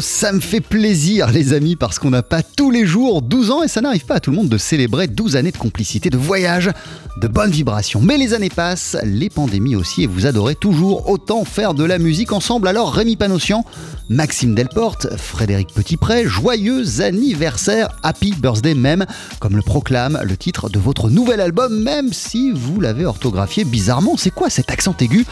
Ça me fait plaisir les amis parce qu'on n'a pas tous les jours 12 ans et ça n'arrive pas à tout le monde de célébrer 12 années de complicité, de voyage, de bonnes vibrations. Mais les années passent, les pandémies aussi et vous adorez toujours autant faire de la musique ensemble. Alors Rémi Panossian, Maxime Delporte, Frédéric Petitpré, joyeux anniversaire, happy birthday même, comme le proclame le titre de votre nouvel album, même si vous l'avez orthographié bizarrement. C'est quoi cet accent aigu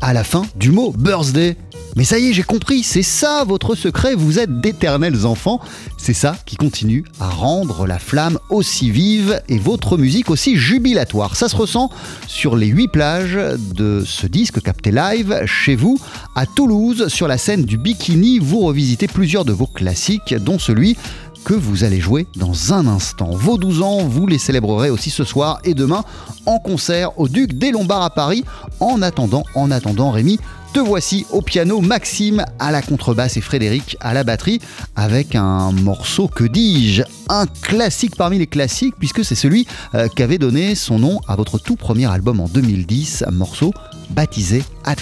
à la fin du mot birthday? Mais ça y est, j'ai compris, c'est ça votre secret, vous êtes d'éternels enfants. C'est ça qui continue à rendre la flamme aussi vive et votre musique aussi jubilatoire. Ça se ressent sur les huit plages de ce disque capté live chez vous à Toulouse, sur la scène du Bikini. Vous revisitez plusieurs de vos classiques, dont celui que vous allez jouer dans un instant. Vos 12 ans, vous les célébrerez aussi ce soir et demain en concert au Duc des Lombards à Paris. En attendant, en attendant, Rémi, te voici au piano, Maxime à la contrebasse et Frédéric à la batterie avec un morceau, que dis-je, un classique parmi les classiques puisque c'est celui euh, qui avait donné son nom à votre tout premier album en 2010, un morceau baptisé Ad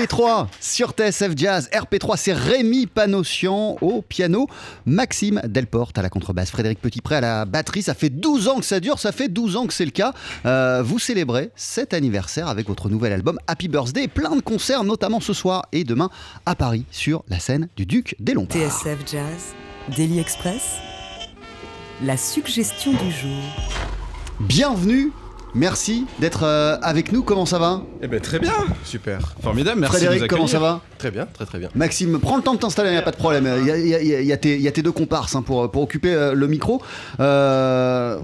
RP3 sur TSF Jazz. RP3, c'est Rémi Panossian au piano, Maxime Delporte à la contrebasse, Frédéric Petitpré à la batterie. Ça fait 12 ans que ça dure, ça fait 12 ans que c'est le cas. Euh, vous célébrez cet anniversaire avec votre nouvel album Happy Birthday. Plein de concerts, notamment ce soir et demain à Paris sur la scène du Duc des Lombards. TSF Jazz, Daily Express, la suggestion du jour. Bienvenue, merci d'être euh, avec nous. Comment ça va? Eh ben très bien, super, formidable, merci. de Frédéric, nous comment ça va? Très bien, très très bien. Maxime, prends le temps de t'installer, il n'y a pas de problème. Il y a, y y y tes, il y a tes deux comparses hein, pour, pour occuper euh, le micro. Euh,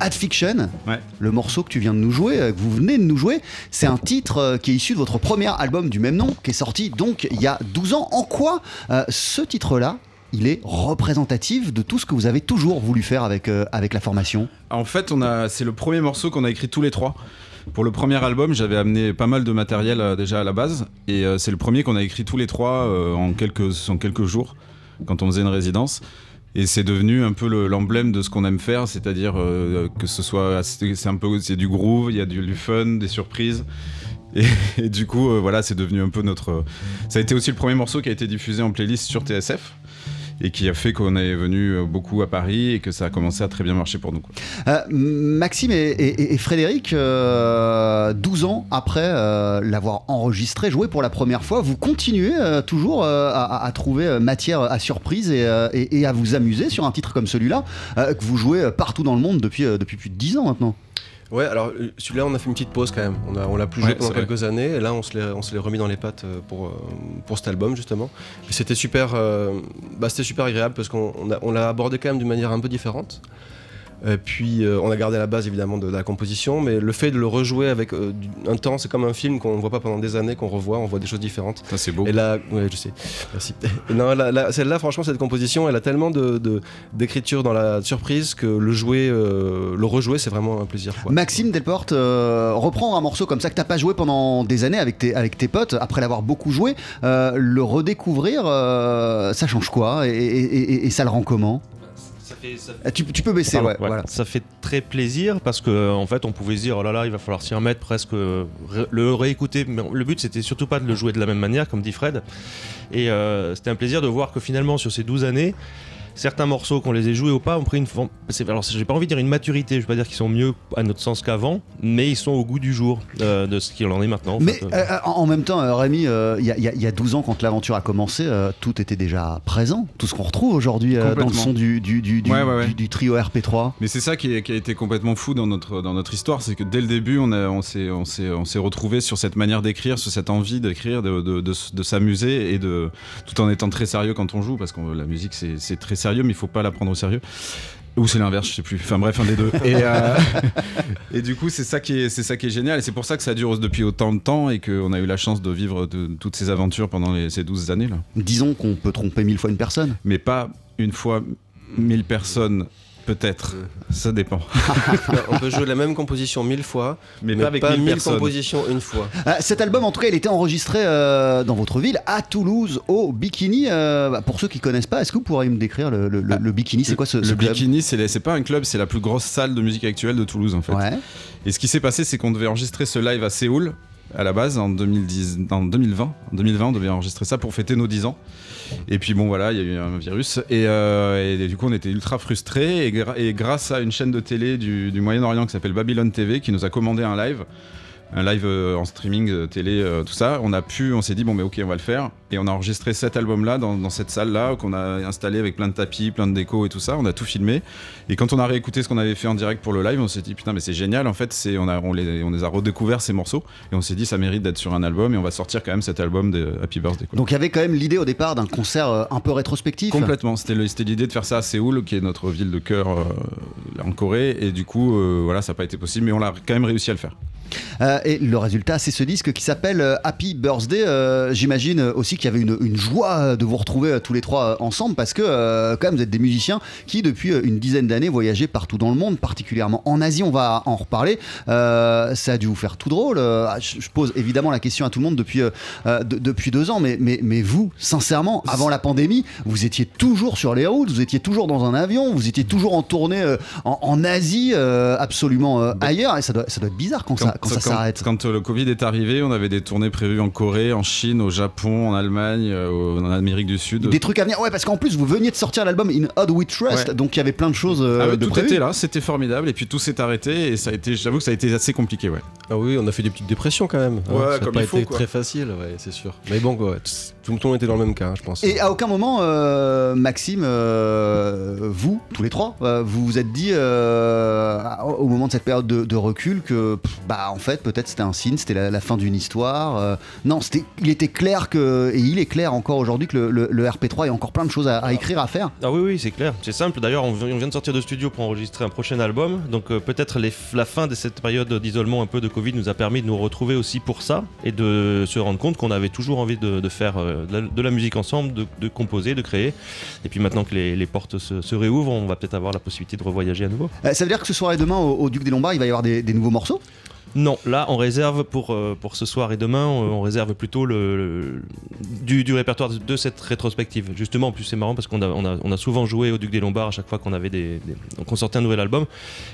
Ad Fiction, Ouais. le morceau que tu viens de nous jouer, que vous venez de nous jouer, c'est un titre euh, qui est issu de votre premier album du même nom, qui est sorti donc il y a 12 ans. En quoi euh, ce titre-là, il est représentatif de tout ce que vous avez toujours voulu faire avec, euh, avec la formation En fait, c'est le premier morceau qu'on a écrit tous les trois. Pour le premier album, j'avais amené pas mal de matériel euh, déjà à la base, et euh, c'est le premier qu'on a écrit tous les trois en quelques en quelques jours, quand on faisait une résidence. Et c'est devenu un peu le- l'emblème de ce qu'on aime faire, c'est-à-dire que ce soit, c'est un peu, c'est du groove, il y a du, fun, des surprises. Et, du coup, voilà, c'est devenu un peu notre. Ça a été aussi le premier morceau qui a été diffusé en playlist sur TSF et qui a fait qu'on est venu euh, beaucoup à Paris et que ça a commencé à très bien marcher pour nous. Euh, Maxime et, Frédéric, euh, 12 ans après euh, l'avoir enregistré, joué pour la première fois, vous continuez toujours à, trouver matière à surprise et, à vous amuser sur un titre comme celui-là, que vous jouez partout dans le monde depuis, depuis plus de 10 ans maintenant. Ouais, alors euh, celui-là, on a fait une petite pause quand même. On, a, on l'a plus joué pendant vrai. quelques années, et là, on se l'est, on se l'est remis dans les pattes euh, pour, euh, pour cet album, justement. Et c'était super, euh, bah, c'était super agréable parce qu'on on a- on l'a abordé quand même d'une manière un peu différente. Et puis, euh, on a gardé la base évidemment de, la composition, mais le fait de le rejouer avec euh, un temps, c'est comme un film qu'on ne voit pas pendant des années, qu'on revoit, on voit des choses différentes. Ça, c'est beau. Et là, ouais, je sais, merci. Et non, là, là, celle-là, franchement, cette composition, elle a tellement de, de- d'écriture dans la surprise que le jouer, euh, le rejouer, c'est vraiment un plaisir. quoi. Maxime Delporte, euh, reprendre un morceau comme ça que t'as pas joué pendant des années avec tes, avec tes potes, après l'avoir beaucoup joué, euh, le redécouvrir, euh, ça change quoi? Et, et- et- et ça le rend comment? Ça fait, ça Euh, tu, tu peux baisser, Pardon, ouais, ouais. voilà. Ça fait très plaisir parce que en fait on pouvait se dire oh là là il va falloir s'y remettre presque ré- le réécouter mais le but c'était surtout pas de le jouer de la même manière comme dit Fred et euh, c'était un plaisir de voir que finalement sur ces 12 années certains morceaux qu'on les ait joués ou pas ont pris une forme alors j'ai pas envie de dire une maturité je vais pas dire qu'ils sont mieux à notre sens qu'avant mais ils sont au goût du jour euh, de ce qu'il en est maintenant en Mais fait. euh, en en même temps, euh, Rémi, euh, il y, a- il y a- il y a 12 ans, quand l'aventure a commencé, euh, tout était déjà présent. Tout ce qu'on retrouve aujourd'hui euh, dans le son du, du, du, du- Ouais, ouais, ouais. du- du trio RP3. Mais c'est ça qui, est- qui a été complètement fou dans notre, dans notre histoire, c'est que dès le début, on, a- on s'est on s'est- on s'est retrouvé sur cette manière d'écrire, sur cette envie d'écrire, de, de, de, s- de s'amuser et de tout en étant très sérieux quand on joue, parce que la musique c'est c'est très sérieux, mais il faut pas la prendre au sérieux. Ou c'est l'inverse, je sais plus. Enfin bref, un des deux. Et, euh, et du coup, c'est ça qui est, c'est ça qui est génial. Et c'est pour ça que ça dure depuis autant de temps et qu'on a eu la chance de vivre de, toutes ces aventures pendant les- ces 12 années là. Disons qu'on peut tromper mille fois une personne. Mais pas une fois 1000 personnes, peut-être. Ça dépend. on peut jouer la même composition mille fois, Mais, mais pas avec pas 1000 mille compositions une fois. Euh, cet album, en tout cas, il était enregistré euh, dans votre ville, à Toulouse, au Bikini. Euh, bah, pour ceux qui connaissent pas, est-ce que vous pourriez me décrire le, le- le- le Bikini C'est quoi ce, Le ce club Bikini, c'est pas un club, c'est la plus grosse salle de musique actuelle de Toulouse en fait. Ouais. Et ce qui s'est passé, c'est qu'on devait enregistrer ce live à Séoul à la base en, 2010, en 2020. En 2020, on devait enregistrer ça pour fêter nos 10 ans. Et puis bon, voilà, il y a eu un virus. Et, euh, du coup, on était ultra frustrés. Et grâce à une chaîne de télé du, du Moyen-Orient qui s'appelle Babylon TV, qui nous a commandé un live, un live euh, en streaming, euh, télé, euh, tout ça, on a pu, on s'est dit, bon, mais ok, on va le faire. Et on a enregistré cet album-là dans, dans cette salle-là, qu'on a installé avec plein de tapis, plein de déco et tout ça. On a tout filmé. Et quand on a réécouté ce qu'on avait fait en direct pour le live, on s'est dit, putain, mais c'est génial. En fait, c'est, on, a, on, les, on les a redécouverts, ces morceaux. Et on s'est dit, ça mérite d'être sur un album. Et on va sortir quand même cet album de Happy Birthday. quoi. Donc il y avait quand même l'idée au départ d'un concert un peu rétrospectif. Complètement, c'était l'idée de faire ça à Séoul, qui est notre ville de cœur euh, en Corée, et du coup, euh, voilà, ça n'a pas été possible, mais on l'a quand même réussi à le faire. Euh, et le résultat, c'est ce disque qui s'appelle euh, Happy Birthday. Euh, J'imagine aussi qu'il y avait une, une joie de vous retrouver tous les trois ensemble parce que, euh, quand même, vous êtes des musiciens qui, depuis une dizaine d'années, voyageaient partout dans le monde, particulièrement en Asie. On va en reparler. Ça a dû vous faire tout drôle. Euh, je, pose évidemment la question à tout le monde depuis, de- depuis deux ans, mais, mais, mais vous, sincèrement, avant la pandémie, vous étiez toujours sur les routes, vous étiez toujours dans un avion, vous étiez toujours en tournée en, en Asie, absolument euh, ailleurs. Et ça doit, ça doit être bizarre quand, ça, quand quand ça s'arrête. Quand euh, le Covid est arrivé, on avait des tournées prévues en Corée, en Chine, au Japon, en Allemagne, euh, en Amérique du Sud. Des trucs à venir. Ouais, parce qu'en plus, vous veniez de sortir l'album In Odd We Trust, Ouais. donc il y avait plein de choses euh, Ah ouais, de tout prévues. était là, c'était formidable, et puis tout s'est arrêté, et ça a été, j'avoue que ça a été assez compliqué, ouais. Ah oui, on a fait des petites dépressions quand même. Ouais, ça a comme pas il faut, été quoi. très facile, ouais, c'est sûr. Mais bon, quoi, tout le monde était dans le même cas, je pense. Et à aucun moment, euh, Maxime, euh, vous, tous les trois, euh, vous vous êtes dit euh, au moment de cette période de, de recul que, pff, bah, en fait, peut-être c'était un signe, c'était la, la fin d'une histoire. euh, non, c'était, il était clair que, et il est clair encore aujourd'hui que le, le- le RP3 a encore plein de choses à, à écrire, à faire. Ah oui, oui, c'est clair. C'est simple. D'ailleurs, on, vi- on vient de sortir de studio pour enregistrer un prochain album. Donc euh, peut-être la fin de cette période d'isolement un peu de Covid nous a permis de nous retrouver aussi pour ça et de se rendre compte qu'on avait toujours envie de, de faire euh, de, la, musique ensemble, de, composer, de créer. Et puis maintenant que les, portes se, réouvrent, on va peut-être avoir la possibilité de revoyager à nouveau. Euh, ça veut dire que ce soir et demain, au, Duc des Lombards, il va y avoir des nouveaux morceaux? Non, là on réserve pour, euh, pour ce soir et demain, on réserve plutôt du, répertoire de, cette rétrospective. Justement, en plus c'est marrant parce qu'on a, on souvent joué au Duc des Lombards à chaque fois qu'on avait des, sortait un nouvel album.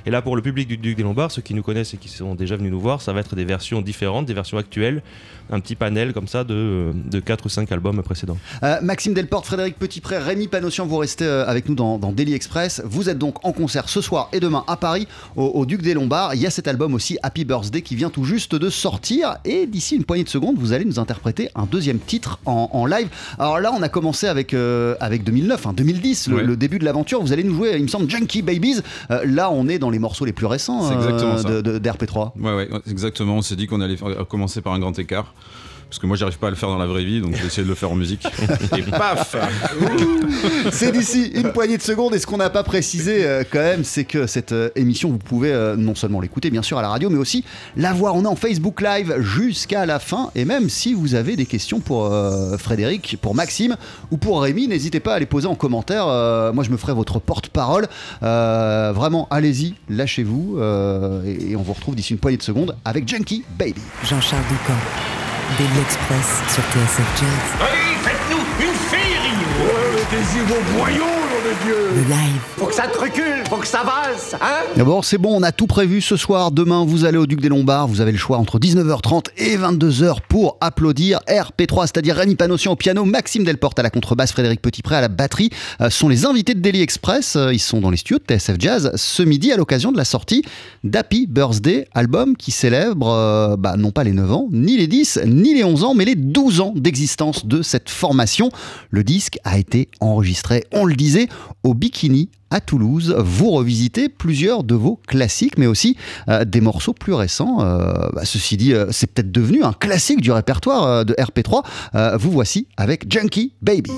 Et là pour le public du Duc des Lombards, ceux qui nous connaissent et qui sont déjà venus nous voir, ça va être des versions différentes, des versions actuelles, un petit panel comme ça de, de 4 ou 5 albums précédents. Euh, Maxime Delporte, Frédéric Petitpré, Rémi Panossian, vous restez euh, avec nous dans, dans Daily Express. Vous êtes donc en concert ce soir et demain à Paris, au, au Duc des Lombards. Il y a cet album aussi, Happy Birthday, qui vient tout juste de sortir. Et d'ici une poignée de secondes, vous allez nous interpréter un deuxième titre en, en live. Alors là, on a commencé avec, euh, avec 2009, hein, 2010, le, Ouais. le début de l'aventure. Vous allez nous jouer, il me semble, Junkie Babies. Euh, là, on est dans les morceaux les plus récents C'est exactement ça. de, de- d'RP3. Ouais, ouais, exactement. On s'est dit qu'on allait faire- commencer par un grand écart. Parce que moi, j'arrive pas à le faire dans la vraie vie, donc j'ai essayé de le faire en musique. Et paf C'est d'ici une poignée de secondes. Et ce qu'on n'a pas précisé euh, quand même, c'est que cette euh, émission, vous pouvez euh, non seulement l'écouter bien sûr à la radio, mais aussi la voir. On est en Facebook Live jusqu'à la fin. Et même si vous avez des questions pour euh, Frédéric, pour Maxime ou pour Rémi, n'hésitez pas à les poser en commentaire. Euh, moi, je me ferai votre porte-parole. Euh, vraiment, allez-y, lâchez-vous. euh, et, et on vous retrouve d'ici une poignée de secondes avec Junkie Baby. Jean-Charles Doucan, Daily Express sur TSF Jazz. Allez, faites-nous une féerie Le live. Faut que ça te recule, faut que ça valse, hein D'abord, c'est bon, on a tout prévu ce soir. Demain, vous allez au Duc des Lombards. Vous avez le choix entre 19h30 et 22h pour applaudir RP3, c'est-à-dire Rémi Panossian au piano, Maxime Delporte à la contrebasse, Frédéric Petitpré à la batterie. Euh, sont les invités de Daily Express. Euh, Ils sont dans les studios de TSF Jazz ce midi à l'occasion de la sortie d'Happy Birthday, album qui célèbre euh, bah, non pas les 9 ans, ni les 10, ni les 11 ans, mais les 12 ans d'existence de cette formation. Le disque a été enregistré, on le disait, au Bikini à Toulouse. Vous revisitez plusieurs de vos classiques, mais aussi euh, des morceaux plus récents. Euh, bah, ceci dit, euh, c'est peut-être devenu un classique du répertoire de RP3. Euh, vous voici avec Junkie Baby.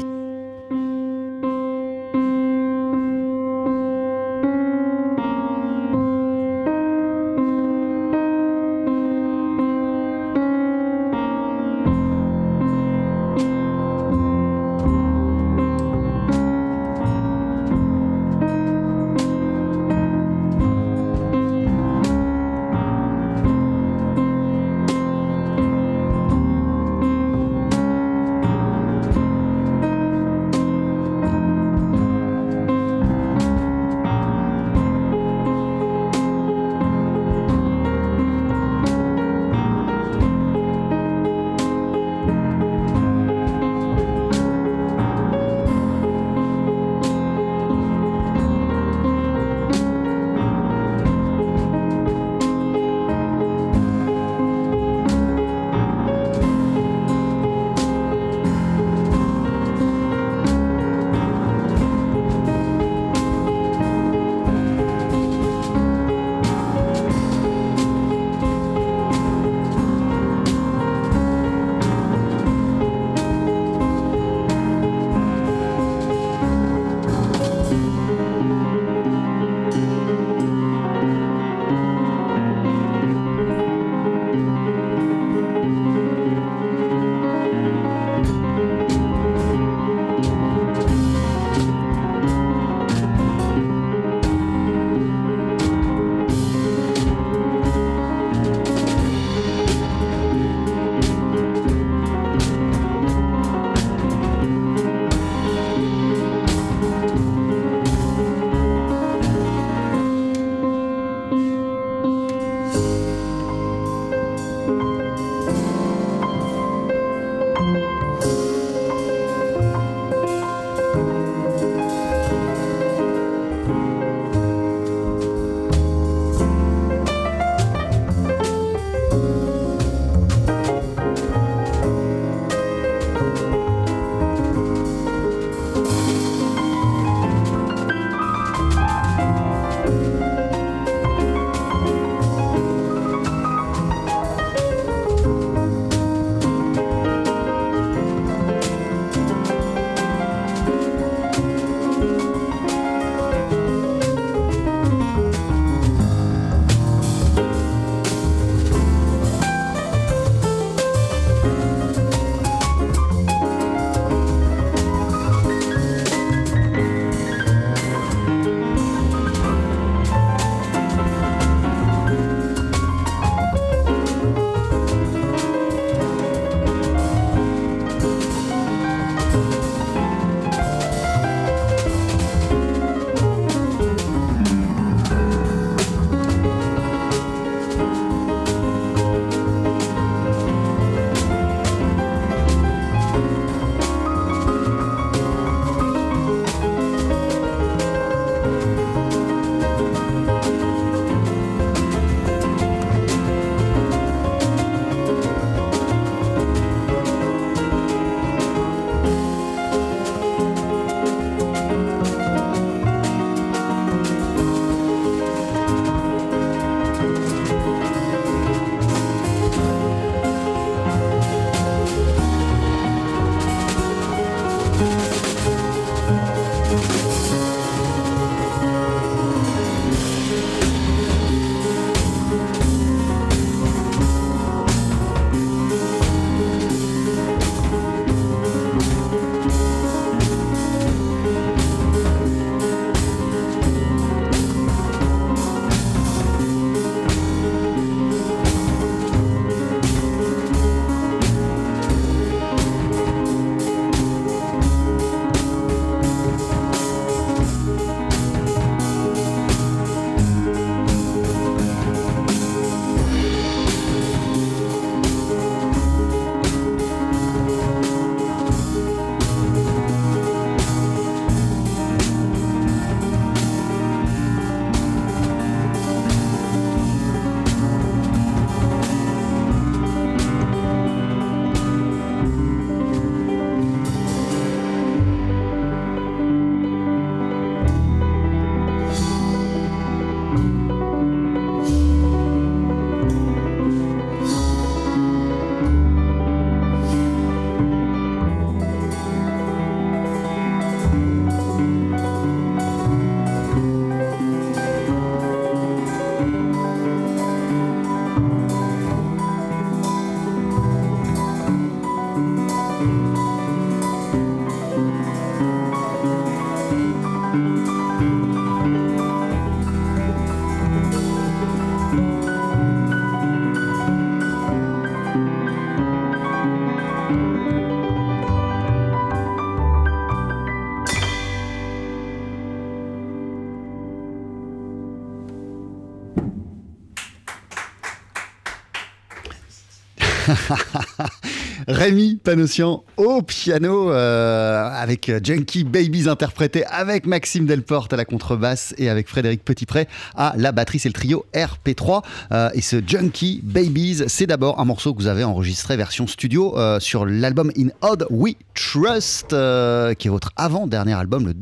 Rémi Panossian au piano euh, avec Junkie Babies interprété avec Maxime Delporte à la contrebasse et avec Frédéric Petitpré à la batterie. C'est le trio RP3 Euh, et ce Junkie Babies, c'est d'abord un morceau que vous avez enregistré version studio euh, sur l'album In Odd We Trust, qui est votre avant-dernier album,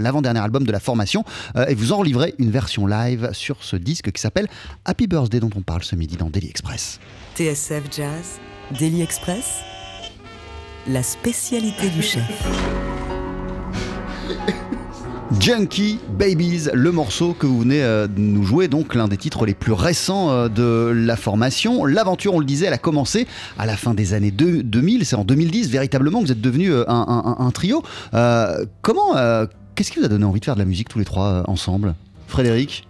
l'avant-dernier album de la formation. Et vous en livrez une version live sur ce disque qui s'appelle Happy Birthday dont on parle ce midi dans Daily Express. TSF Jazz, Daily Express, la spécialité du chef. Junkie Babies, le morceau que vous venez euh, de nous jouer, donc l'un des titres les plus récents euh, de la formation. L'aventure, on le disait, elle a commencé à la fin des années deux- 2000, c'est en 2010 véritablement que vous êtes devenu euh, un, trio. Comment, qu'est-ce qui vous a donné envie de faire de la musique tous les trois ensemble? Frédéric?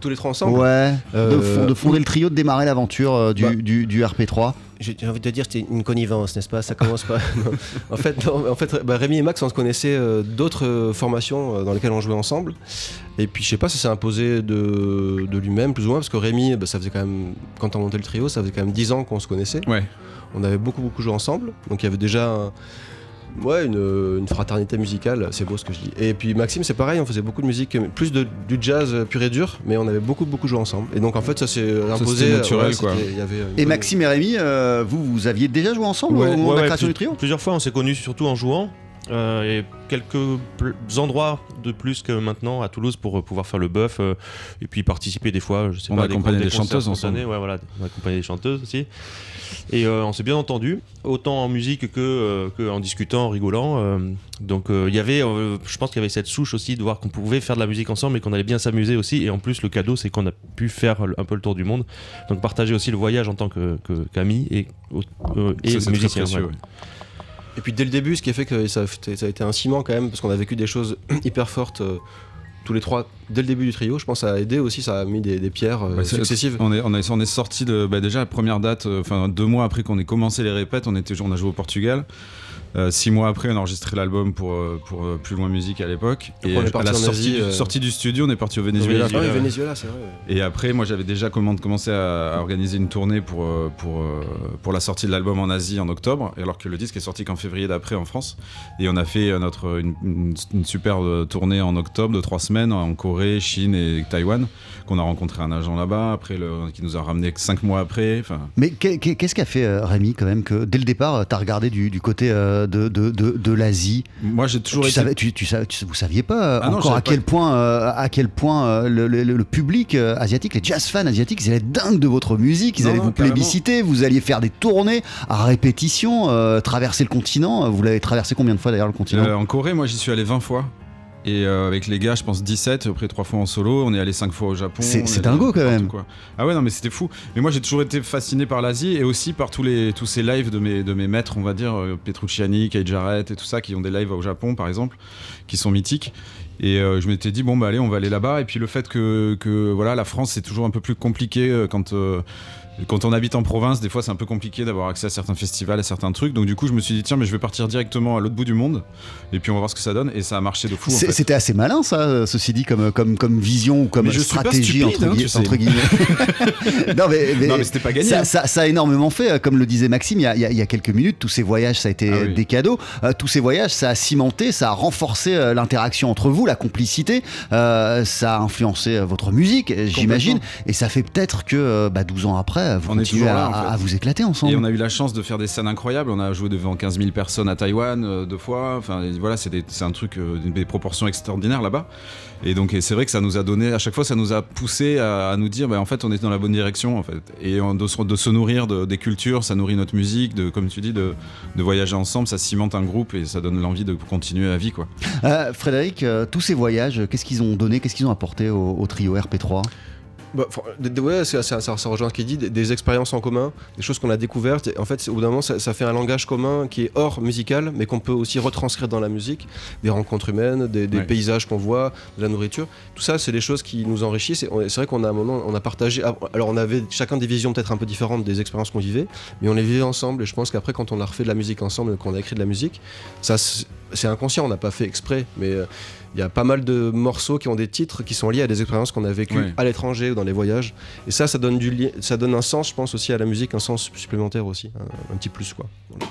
Tous les trois ensemble Ouais, de, Euh, fon- de fonder le trio, de démarrer l'aventure euh, du, Bah. du- du RP3. J'ai j'ai envie de te dire, c'était une connivence, n'est-ce pas? Ça commence pas. En fait, non, en fait bah, Rémi et Max, on se connaissait euh, d'autres euh, formations euh, dans lesquelles on jouait ensemble. Et puis, je sais pas, ça s'est imposé de, de lui-même, plus ou moins, parce que Rémi, bah, ça faisait quand même, quand on montait le trio, ça faisait quand même 10 ans qu'on se connaissait. Ouais. On avait beaucoup, beaucoup joué ensemble. Donc, il y avait déjà un- ouais, une, une fraternité musicale, c'est beau ce que je dis. Et puis, Maxime, c'est pareil, on faisait beaucoup de musique, plus de, du jazz euh, pur et dur, mais on avait beaucoup, beaucoup joué ensemble. Et donc, en fait, ça s'est imposé. c'était naturel, ouais, quoi. y avait une Et bonne- Maxime et Rémi, euh, vous, vous aviez déjà joué ensemble Ouais, au moment ouais, de la création du trio Plusieurs fois, on s'est connus surtout en jouant. euh, et quelques endroits de plus que maintenant à Toulouse pour euh, pouvoir faire le bœuf euh, et puis participer des fois, je sais On pas, accompagnait des concerts chanteuses spontanés, ouais, voilà, on accompagnait des chanteuses aussi. Et euh, on s'est bien entendu, autant en musique que, euh, que en discutant, en rigolant. euh, donc euh, il y avait, euh, je pense qu'il y avait cette souche aussi de voir qu'on pouvait faire de la musique ensemble et qu'on allait bien s'amuser aussi. Et en plus, le cadeau, c'est qu'on a pu faire un peu le tour du monde. Donc partager aussi le voyage en tant que, que- qu'ami et, euh, et Ça, musicien. précieux, ouais. ouais. Et puis dès le début, ce qui a fait que ça a, fait- ça a été un ciment quand même, parce qu'on a vécu des choses hyper fortes euh, tous les trois dès le début du trio. Je pense que ça a aidé aussi, ça a mis des, des pierres euh, Bah, successives. On est, on est, on est sorti de bah, déjà la première date, euh, enfin deux mois après qu'on ait commencé les répètes, on était, on a joué au Portugal. Euh, six mois après, on a enregistré l'album pour, euh, pour euh, Plus Loin Musique à l'époque. Après, Et on est à parti la sortie, Asie, du- euh, sortie du studio, on est parti au Venezuela. Ah oui, Venezuela, c'est vrai. Et après, moi, j'avais déjà commencé à, à organiser une tournée pour, pour, pour la sortie de l'album en Asie en octobre, alors que le disque est sorti qu'en février d'après en France. Et on a fait notre, une, une, une super tournée en octobre de trois semaines en Corée, Chine et Taïwan, qu'on a rencontré un agent là-bas, après le, qui nous a ramené cinq mois après. Mais qu'est- qu'est- qu'est-ce qu'a fait euh, Rémi quand même que dès le départ, tu as regardé du, du côté euh, de, de, de, de l'Asie Moi, j'ai toujours tu été- savais, tu, tu savais- tu- Vous saviez pas euh, Ah encore j'avais à pas- quel point, euh, à quel point euh, le, le- le public euh, asiatique, les jazz fans asiatiques, ils allaient être dingues de votre musique, ils Non, allaient non, vous carrément. plébisciter, vous alliez faire des tournées à répétition, euh, traverser le continent. Vous l'avez traversé combien de fois d'ailleurs le continent? Euh, en Corée, moi, j'y suis allé 20 fois. Et euh, avec les gars, je pense 17, après 3 fois en solo. On est allé 5 fois au Japon. C'est- dingo, quand même. quoi. Ah ouais, non, mais c'était fou. Mais moi, j'ai toujours été fasciné par l'Asie et aussi par tous, les, tous ces lives de mes, de mes maîtres, on va dire, euh, Petrucciani, Kei Jarrett et tout ça, qui ont des lives au Japon, par exemple, qui sont mythiques. Et euh, je m'étais dit, bon, bah allez, on va aller là-bas. Et puis le fait que, que voilà, la France, c'est toujours un peu plus compliqué quand. euh, quand on habite en province, des fois c'est un peu compliqué d'avoir accès à certains festivals, à certains trucs. Donc du coup, je me suis dit tiens, mais je vais partir directement à l'autre bout du monde et puis on va voir ce que ça donne. Et ça a marché de fou. en C'est- fait. C'était assez malin, ça, ceci dit, comme, comme, comme vision ou comme Mais je stratégie, stupide, entre, hein, gui- tu sais. entre guillemets. non, mais, mais- mais c'était pas gagné, Ça, hein. ça- ça a énormément fait, euh, comme le disait Maxime il y a, il y quelques minutes. Tous ces voyages, ça a été Ah oui. des cadeaux. Euh, tous ces voyages, ça a cimenté, ça a renforcé euh, l'interaction entre vous, la complicité. Euh, ça a influencé votre musique, j'imagine. Et ça fait peut-être que bah, 12 ans après, vous On est à, là, en fait. à- vous éclater ensemble. Et on a eu la chance de faire des scènes incroyables. On a joué devant 15 000 personnes à Taïwan euh, deux fois. Enfin, voilà, c'est un truc, euh, des proportions extraordinaires là-bas. Et donc, c'est vrai que ça nous a donné, à chaque fois, ça nous a poussé à, à nous dire, bah, en fait, on est dans la bonne direction, en fait. Et on- de, se- de se nourrir de- des cultures, ça nourrit notre musique, de, comme tu dis, de, de voyager ensemble, ça cimente un groupe et ça donne l'envie de continuer à vie, quoi. Euh, Frédéric, euh, tous ces voyages, qu'est-ce qu'ils ont donné, qu'est-ce qu'ils ont apporté au, au trio RP3 Bah, ouais, ça, ça- ça rejoint ce qu'il dit, des, des expériences en commun, des choses qu'on a découvertes. Et en fait, au bout d'un moment, ça, ça fait un langage commun qui est hors musical, mais qu'on peut aussi retranscrire dans la musique. Des rencontres humaines, des, des Ouais. paysages qu'on voit, de la nourriture. Tout ça, c'est des choses qui nous enrichissent. Et C'est vrai qu'on a un moment, on a partagé. ah, Alors, on avait chacun des visions peut-être un peu différentes des expériences qu'on vivait, mais on les vivait ensemble. Et je pense qu'après, quand on a refait de la musique ensemble, qu'on a écrit de la musique, ça, c'est inconscient, on n'a pas fait exprès, mais euh, il y a pas mal de morceaux qui ont des titres qui sont liés à des expériences qu'on a vécues Ouais. à l'étranger ou dans les voyages. Et ça, ça donne, du ça donne un sens, je pense, aussi à la musique, un sens supplémentaire aussi, un, un petit plus, quoi. Voilà.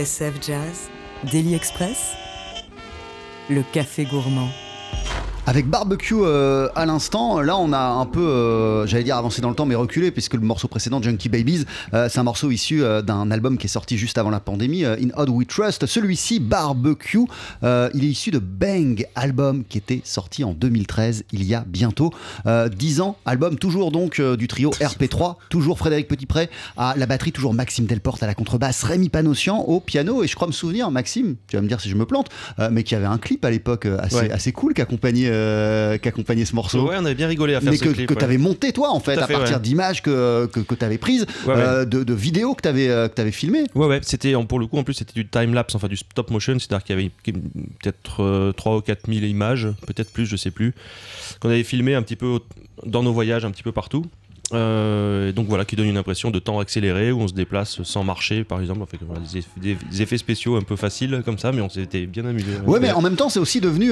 TSF Jazz, Daily Express, le café gourmand. Avec barbecue euh, à l'instant, là on a un peu, euh, j'allais dire avancé dans le temps, mais reculé, puisque le morceau précédent, Junkie Babies, euh, c'est un morceau issu d'un album qui est sorti juste avant la pandémie, In Odd We Trust. Celui-ci, Barbecue, il est issu de Bang, album qui était sorti en 2013, il y a bientôt euh, 10 ans. Album toujours donc du trio RP3, toujours Frédéric Petitpré à la batterie, toujours Maxime Delporte à la contrebasse, Rémi Panossian au piano, et je crois me souvenir, Maxime, tu vas me dire si je me plante, mais qui avait un clip à l'époque assez, Ouais. assez cool qui accompagnait, euh, qui accompagnait ce morceau. Ouais, on avait bien rigolé à faire mais ce que, clip. que ouais. tu avais monté toi en fait, Tout à fait, partir ouais. d'images que, que, que tu avais prises, Ouais, euh, de, de vidéos que tu avais, que avais filmées. Ouais, ouais, c'était pour le coup, en plus, c'était du time-lapse, enfin du stop motion, c'est-à-dire qu'il y avait peut-être euh, 3 ou 4 000 images, peut-être plus, je sais plus, qu'on avait filmé un petit peu dans nos voyages, un petit peu partout. Euh, donc voilà, qui donne une impression de temps accéléré où on se déplace sans marcher, par exemple. On des, effets spéciaux un peu faciles comme ça, mais on s'était bien amusé. Ouais, mais en même temps, c'est aussi devenu.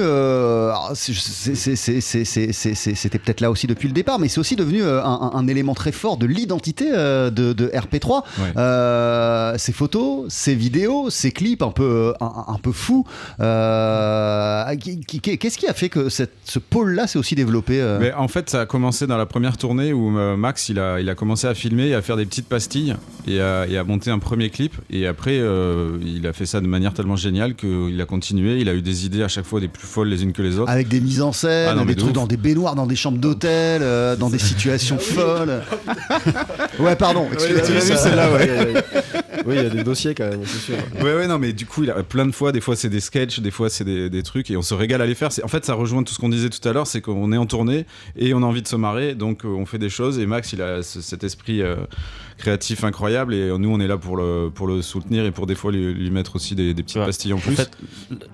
C'était peut-être là aussi depuis le départ, mais c'est aussi devenu euh, un, élément très fort de l'identité euh, de, RP3. Ces photos, ces vidéos, ces clips un peu, un, peu fous. Ah, qu'est-ce qui a fait que ce pôle-là s'est aussi développé En fait, ça a commencé dans la première tournée où Marc Max, il a, il a commencé à filmer, et à faire des petites pastilles et à, et à monter un premier clip. Et après, euh, il a fait ça de manière tellement géniale qu'il a continué. Il a eu des idées à chaque fois des plus folles les unes que les autres. Avec des mises en scène, Ah non, des de trucs ouf. dans des baignoires, dans des chambres d'hôtel, euh, dans des situations folles. ouais, pardon, excusez-moi. tu l'as vu, celle-là, ouais. Oui, il y a des dossiers quand même, c'est sûr. Ouais, ouais, non, mais du coup, il a plein de fois, des fois c'est des sketchs, des fois c'est des, des trucs, et on se régale à les faire. En fait, ça rejoint tout ce qu'on disait tout à l'heure, c'est qu'on est en tournée et on a envie de se marrer, donc euh, on fait des choses. Et Max, il a ce- cet esprit euh, créatif incroyable, et nous, on est là pour le, pour le soutenir et pour des fois lui, lui mettre aussi des, des petites Ouais. pastilles en En plus. fait,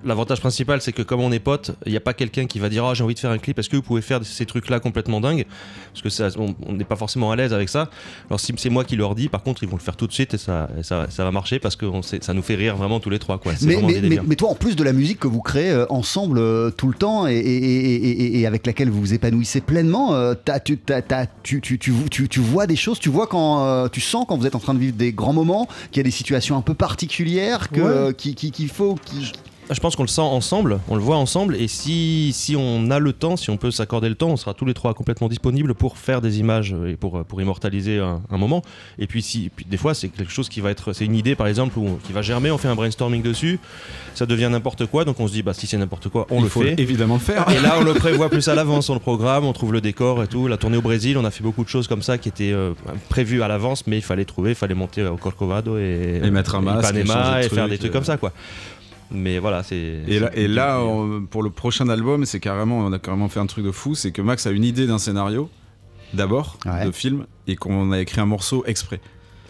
l'avantage principal, c'est que comme on est potes, il n'y a pas quelqu'un qui va dire Ah, j'ai envie de faire un clip, est-ce que vous pouvez faire ces trucs-là complètement dingues? Parce que ça, on n'est pas forcément à l'aise avec ça. Alors, si c'est moi qui leur dis, par contre, ils vont le faire tout de suite et ça, et ça, ça va marcher parce que on sait- ça nous fait rire vraiment tous les trois. quoi. Mais, mais, mais- toi, en plus de la musique que vous créez euh, ensemble euh, tout le temps et, et- et- et- et avec laquelle vous vous épanouissez pleinement, euh, t'as- tu, t'as- t'as- tu, tu, tu, tu- tu vois des choses, tu vois quand euh, tu sens quand vous êtes en train de vivre des grands moments, qu'il y a des situations un peu particulières, que, Ouais. euh, qui- qui- qu'il faut. qui- Je pense qu'on le sent ensemble, on le voit ensemble, et si, si on a le temps, si on peut s'accorder le temps, on sera tous les trois complètement disponibles pour faire des images et pour, pour immortaliser un, un moment. Et puis, si, puis des fois, c'est quelque chose qui va être, c'est une idée par exemple où, qui va germer, on fait un brainstorming dessus, ça devient n'importe quoi, donc on se dit, bah si c'est n'importe quoi, on il le faut fait. évidemment le faire. Et là, on le prévoit plus à l'avance, on le programme, on trouve le décor et tout. La tournée au Brésil, on a fait beaucoup de choses comme ça qui étaient euh, prévues à l'avance, mais il fallait trouver, il fallait monter au Corcovado et, Et mettre un masque, et de et faire des trucs euh. comme ça, quoi. Mais voilà, c'est. Et là, c'est- et là on- pour le prochain album, c'est carrément, on a carrément fait un truc de fou, c'est que Max a une idée d'un scénario, d'abord, Ouais. de film, et qu'on a écrit un morceau exprès.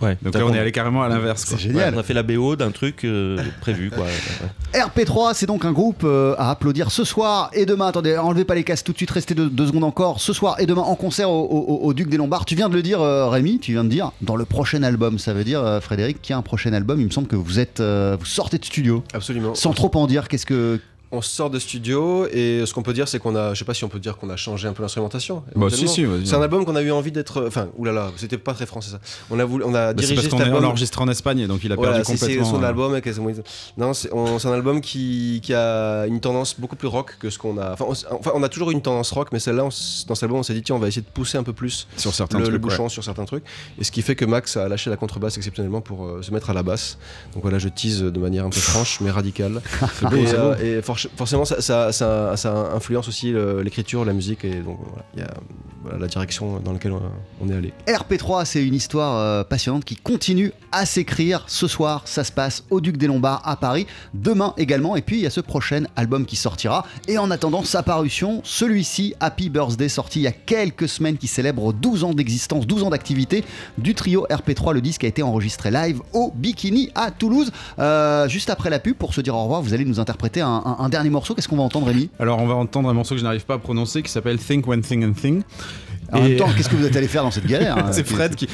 Ouais, Donc là, on est allé carrément à l'inverse. C'est génial. Ouais, on a fait la BO d'un truc euh, prévu, quoi. Ouais. RP3, c'est donc un groupe euh, à applaudir ce soir et demain. Attendez, enlevez pas les casques tout de suite, restez deux, deux secondes encore. Ce soir et demain en concert au, au- au Duc des Lombards. Tu viens de le dire, euh, Rémi, tu viens de dire dans le prochain album. Ça veut dire, euh, Frédéric, qu'il y a un prochain album. Il me semble que vous êtes, euh, vous sortez de studio. Absolument. Sans trop en dire, qu'est-ce que. On sort de studio et ce qu'on peut dire, c'est qu'on a, je sais pas si on peut dire qu'on a changé un peu l'instrumentation. Bah, si, si. C'est un album qu'on a eu envie d'être, enfin, oulala, c'était pas très français ça. On a voulu, on a Bah, c'est dirigé parce qu'on album. enregistré en Espagne, donc il a Voilà, perdu c'est- c'est complètement. son euh, album. et qu'est-ce qu'on- Non, c'est c'est un album qui, qui a une tendance beaucoup plus rock que ce qu'on a. Enfin on, s- enfin, on a toujours eu une tendance rock, mais celle-là, dans cet album, on s'est dit tiens, on va essayer de pousser un peu plus sur certains le, trucs. le ouais. bouchon sur certains trucs. Et ce qui fait que Max a lâché la contrebasse exceptionnellement pour euh, se mettre à la basse. Donc voilà, je tease de manière un peu franche mais radicale. et c'est euh, et for- forcément, ça, influence aussi l'écriture, la musique et donc voilà, il y a la direction dans laquelle on, est allé. RP3, c'est une histoire euh, passionnante qui continue à s'écrire. Ce soir, ça se passe au Duc des Lombards à Paris. Demain également. Et puis, il y a ce prochain album qui sortira. Et en attendant sa parution, celui-ci, Happy Birthday, sorti il y a quelques semaines, qui célèbre 12 ans d'existence, 12 ans d'activité du trio RP3. Le disque a été enregistré live au Bikini à Toulouse. Euh, juste après la pub, pour se dire au revoir, vous allez nous interpréter un dernier morceau. Qu'est-ce qu'on va entendre, Rémi? Alors, on va entendre un morceau que je n'arrive pas à prononcer qui s'appelle Think One Thing and Thing. En Et- même temps, qu'est-ce que vous êtes allé faire dans cette galère hein c'est Fred qui,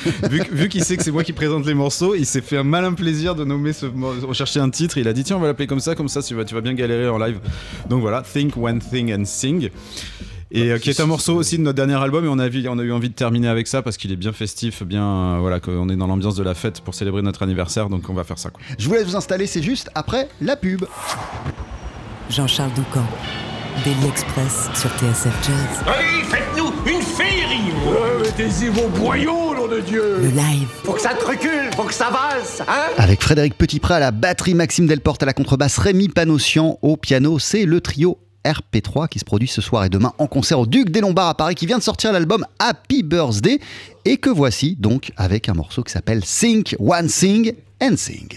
vu, qu'il sait que c'est moi qui présente les morceaux, il s'est fait un malin plaisir de nommer ce, rechercher un titre. Il a dit tiens, on va l'appeler comme ça, comme ça, tu vas, tu vas bien galérer en live. Donc voilà, Think One Thing and Sing. Et euh, qui est un morceau aussi de notre dernier album et on a, vu- on a eu envie de terminer avec ça parce qu'il est bien festif, bien euh, voilà, qu'on est dans l'ambiance de la fête pour célébrer notre anniversaire, donc on va faire ça. Quoi. Je vous laisse vous installer, c'est juste après la pub. Jean-Charles Doucan. Daily Express sur TSF Jazz. Allez, faites-nous une féerie Mettez-y vos boyaux, nom de Dieu Le live. Faut que ça te recule, faut que ça valse, hein Avec Frédéric Petitpré à la batterie, Maxime Delporte à la contrebasse, Rémi Panossian au piano, c'est le trio RP3 qui se produit ce soir et demain en concert au Duc des Lombards à Paris qui vient de sortir l'album Happy Birthday et que voici donc avec un morceau qui s'appelle Sing One Sing and Sing.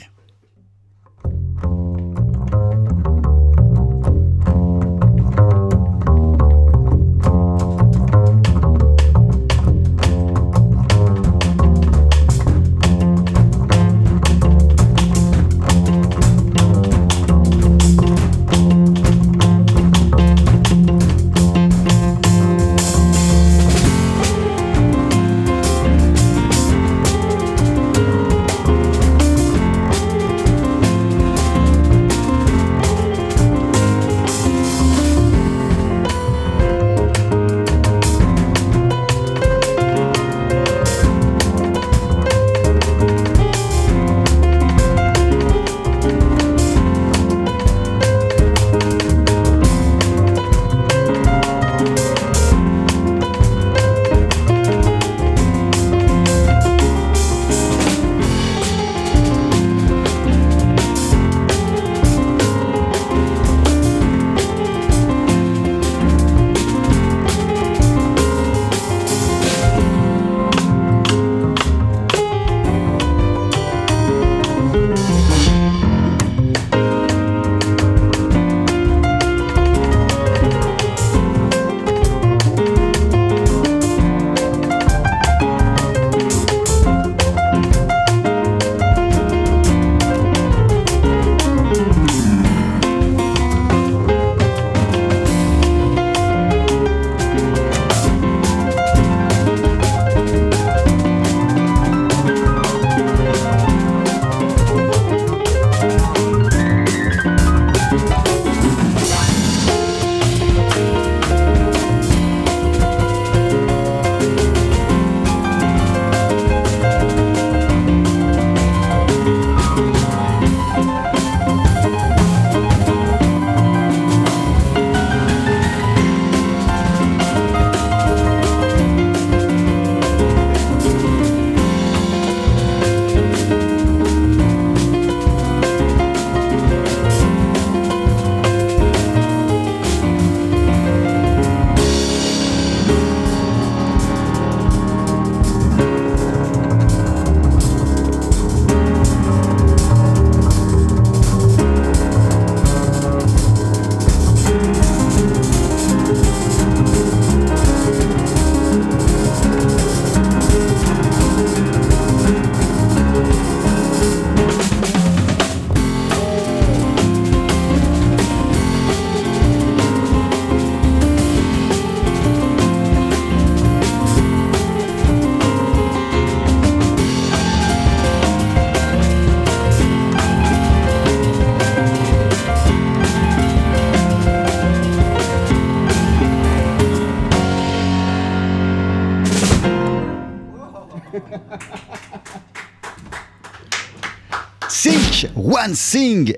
One sing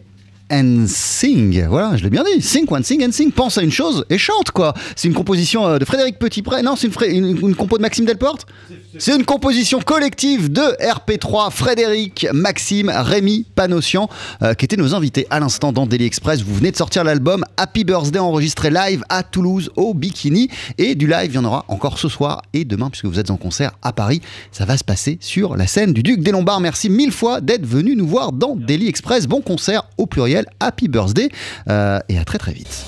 and sing. Voilà, je l'ai bien dit. Sing, one sing and sing. Pense à une chose et chante, quoi. C'est une composition euh, de Frédéric Petitpré. Non, c'est une, une compo de Maxime Delporte C'est une composition collective de RP3, Frédéric, Maxime, Rémi, Panossian, euh, qui étaient nos invités à l'instant dans Daily Express. Vous venez de sortir l'album Happy Birthday enregistré live à Toulouse au Bikini. Et du live, il y en aura encore ce soir et demain, puisque vous êtes en concert à Paris. Ça va se passer sur la scène du Duc des Lombards. Merci mille fois d'être venu nous voir dans Daily Express. Bon concert au pluriel. Happy Birthday. Euh, et à très très vite.